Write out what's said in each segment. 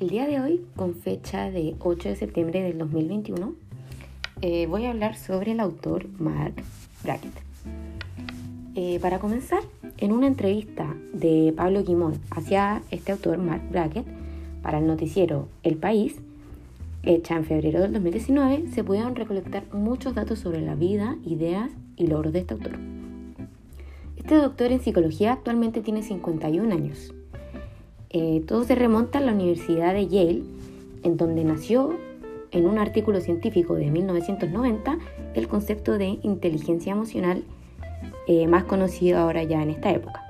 El día de hoy, con fecha de 8 de septiembre del 2021, eh, voy a hablar sobre el autor Mark Brackett. Eh, para comenzar, en una entrevista de Pablo Guimón hacia este autor, Mark Brackett, para el noticiero El País, hecha en febrero del 2019, se pudieron recolectar muchos datos sobre la vida, ideas y logros de este autor. Este doctor en psicología actualmente tiene 51 años. Eh, todo se remonta a la Universidad de Yale, en donde nació en un artículo científico de 1990 el concepto de inteligencia emocional eh, más conocido ahora ya en esta época.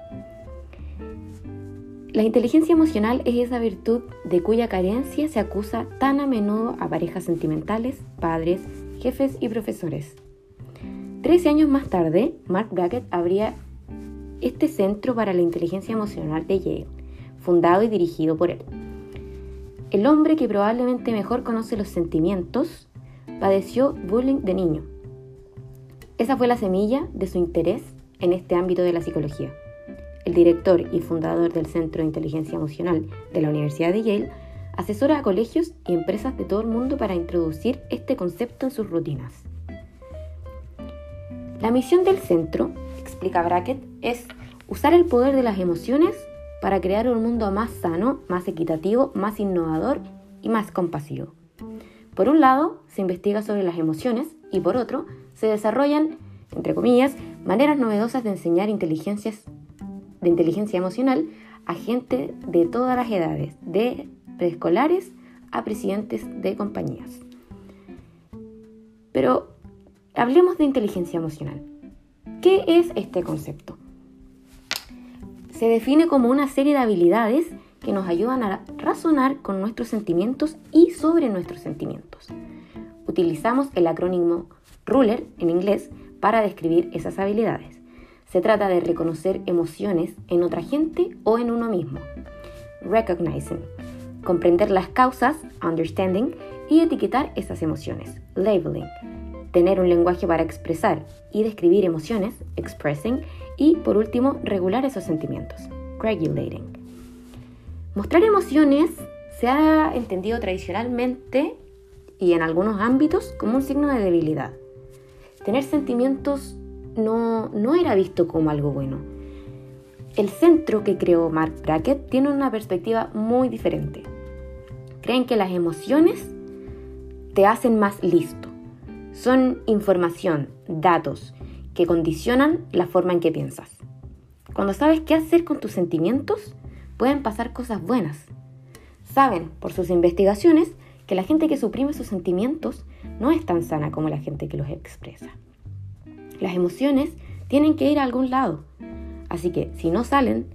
La inteligencia emocional es esa virtud de cuya carencia se acusa tan a menudo a parejas sentimentales, padres, jefes y profesores. Trece años más tarde, Mark Brackett abría este Centro para la Inteligencia Emocional de Yale, fundado y dirigido por él. El hombre que probablemente mejor conoce los sentimientos padeció bullying de niño. Esa fue la semilla de su interés en este ámbito de la psicología. El director y fundador del Centro de Inteligencia Emocional de la Universidad de Yale asesora a colegios y empresas de todo el mundo para introducir este concepto en sus rutinas. La misión del centro, explica Brackett, es usar el poder de las emociones para crear un mundo más sano, más equitativo, más innovador y más compasivo. Por un lado, se investiga sobre las emociones y por otro, se desarrollan, entre comillas, maneras novedosas de enseñar inteligencias, de inteligencia emocional a gente de todas las edades, de preescolares a presidentes de compañías. Pero hablemos de inteligencia emocional. ¿Qué es este concepto? Se define como una serie de habilidades que nos ayudan a razonar con nuestros sentimientos y sobre nuestros sentimientos. Utilizamos el acrónimo RULER en inglés para describir esas habilidades. Se trata de reconocer emociones en otra gente o en uno mismo. Recognizing. Comprender las causas, understanding, y etiquetar esas emociones. Labeling. Tener un lenguaje para expresar y describir emociones, expressing, y por último, regular esos sentimientos, regulating. Mostrar emociones se ha entendido tradicionalmente y en algunos ámbitos como un signo de debilidad. Tener sentimientos no, no era visto como algo bueno. El centro que creó Mark Brackett tiene una perspectiva muy diferente. Creen que las emociones te hacen más listo. Son información, datos, que condicionan la forma en que piensas. Cuando sabes qué hacer con tus sentimientos, pueden pasar cosas buenas. Saben, por sus investigaciones, que la gente que suprime sus sentimientos no es tan sana como la gente que los expresa. Las emociones tienen que ir a algún lado, así que si no salen,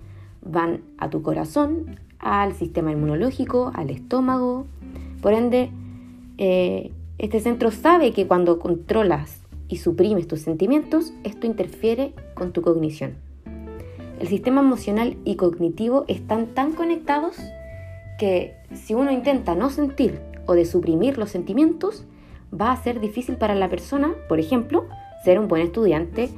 van a tu corazón, al sistema inmunológico, al estómago. Por ende, eh, este centro sabe que cuando controlas y suprimes tus sentimientos, esto interfiere con tu cognición. El sistema emocional y cognitivo están tan conectados que si uno intenta no sentir o de suprimir los sentimientos, va a ser difícil para la persona, por ejemplo, ser un buen estudiante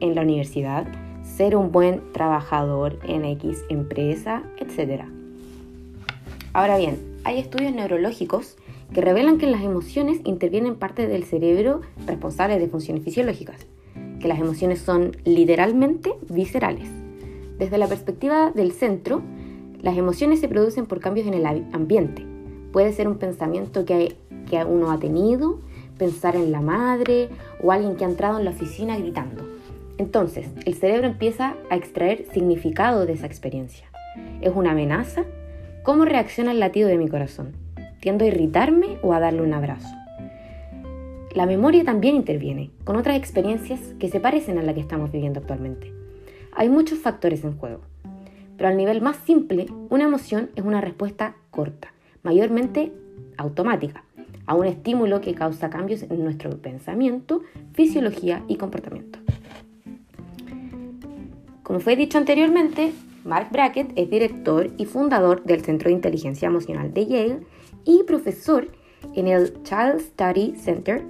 en la universidad, ser un buen trabajador en X empresa, etc. Ahora bien, hay estudios neurológicos que revelan que las emociones intervienen parte del cerebro responsable de funciones fisiológicas, que las emociones son literalmente viscerales. Desde la perspectiva del centro, las emociones se producen por cambios en el ambiente. Puede ser un pensamiento que, que uno ha tenido, pensar en la madre o alguien que ha entrado en la oficina gritando. Entonces, el cerebro empieza a extraer significado de esa experiencia. ¿Es una amenaza? ¿Cómo reacciona el latido de mi corazón? Tiendo a irritarme o a darle un abrazo. La memoria también interviene, con otras experiencias que se parecen a la que estamos viviendo actualmente. Hay muchos factores en juego, pero al nivel más simple, una emoción es una respuesta corta, mayormente automática, a un estímulo que causa cambios en nuestro pensamiento, fisiología y comportamiento. Como fue dicho anteriormente, Mark Brackett es director y fundador del Centro de Inteligencia Emocional de Yale y profesor en el Child Study Center,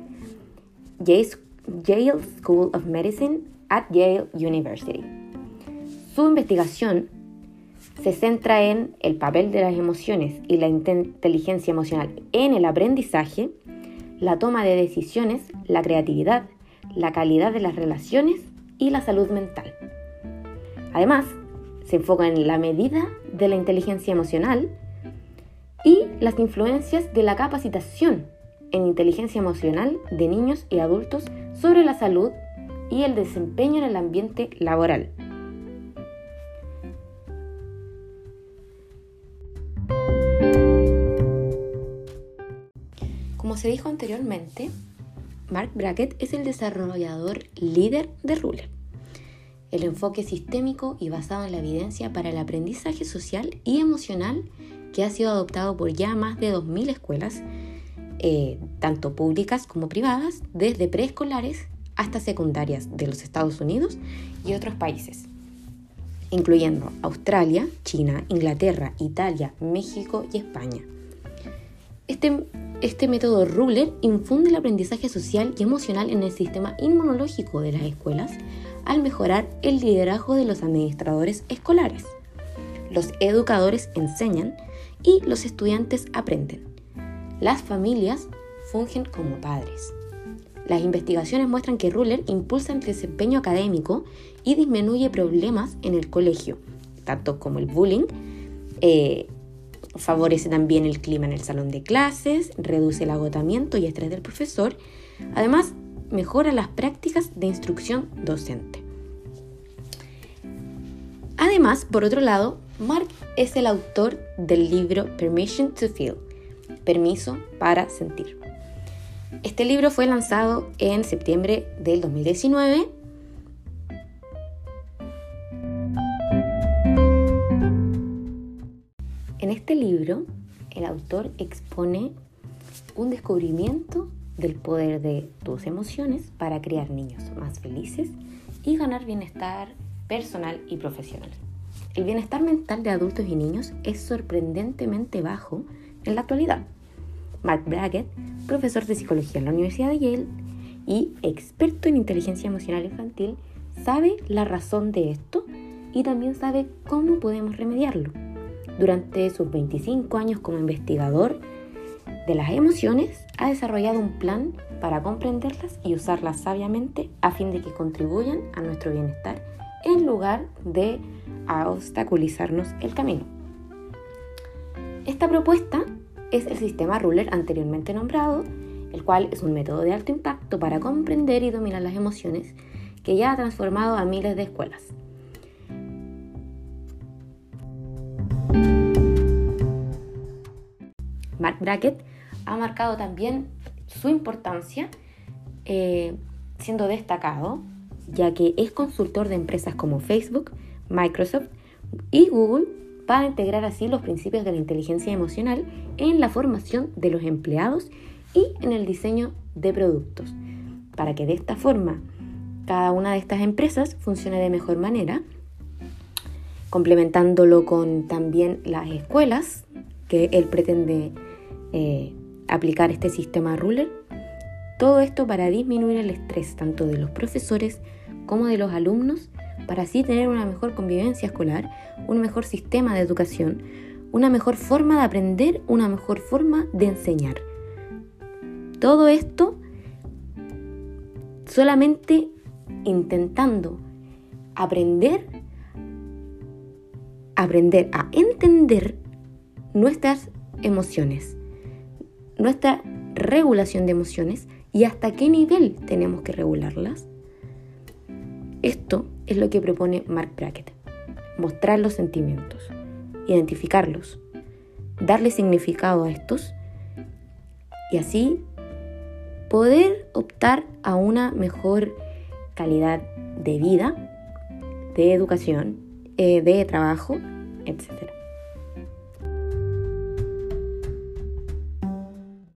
Yale School of Medicine at Yale University. Su investigación Se centra en el papel de las emociones y la inteligencia emocional en el aprendizaje, la toma de decisiones, la creatividad, la calidad de las relaciones y la salud mental. Además, se enfoca en la medida de la inteligencia emocional y las influencias de la capacitación en inteligencia emocional de niños y adultos sobre la salud y el desempeño en el ambiente laboral. Como se dijo anteriormente, Mark Brackett es el desarrollador líder de Ruler. El enfoque sistémico y basado en la evidencia para el aprendizaje social y emocional que ha sido adoptado por ya más de 2.000 escuelas, eh, tanto públicas como privadas, desde preescolares hasta secundarias de los Estados Unidos y otros países, incluyendo Australia, China, Inglaterra, Italia, México y España. Este, este método Ruler infunde el aprendizaje social y emocional en el sistema inmunológico de las escuelas al mejorar el liderazgo de los administradores escolares. Los educadores enseñan y los estudiantes aprenden. Las familias fungen como padres. Las investigaciones muestran que Ruler impulsa el desempeño académico y disminuye problemas en el colegio, tanto como el bullying. Eh, favorece también el clima en el salón de clases, reduce el agotamiento y estrés del profesor. Además, mejora las prácticas de instrucción docente. Además, por otro lado, Mark es el autor del libro Permission to Feel, Permiso para Sentir. Este libro fue lanzado en septiembre del 2019. En este libro, el autor expone un descubrimiento del poder de tus emociones para crear niños más felices y ganar bienestar personal y profesional. El bienestar mental de adultos y niños es sorprendentemente bajo en la actualidad. Mark Brackett, profesor de psicología en la Universidad de Yale y experto en inteligencia emocional infantil, sabe la razón de esto y también sabe cómo podemos remediarlo. Durante sus 25 años como investigador de las emociones, ha desarrollado un plan para comprenderlas y usarlas sabiamente a fin de que contribuyan a nuestro bienestar en lugar de obstaculizarnos el camino. Esta propuesta es el sistema Ruler anteriormente nombrado, el cual es un método de alto impacto para comprender y dominar las emociones que ya ha transformado a miles de escuelas. Mark Brackett ha marcado también su importancia eh, siendo destacado, ya que es consultor de empresas como Facebook, Microsoft y Google para integrar así los principios de la inteligencia emocional en la formación de los empleados y en el diseño de productos, para que de esta forma cada una de estas empresas funcione de mejor manera, complementándolo con también las escuelas, que él pretende eh, aplicar este sistema ruler. Todo esto para disminuir el estrés tanto de los profesores como de los alumnos para así tener una mejor convivencia escolar, un mejor sistema de educación, una mejor forma de aprender, una mejor forma de enseñar. Todo esto solamente intentando aprender, aprender a entender nuestras emociones, nuestra regulación de emociones y hasta qué nivel tenemos que regularlas. Esto es lo que propone Mark Brackett. Mostrar los sentimientos, identificarlos, darle significado a estos y así poder optar a una mejor calidad de vida, de educación, eh, de trabajo, etc.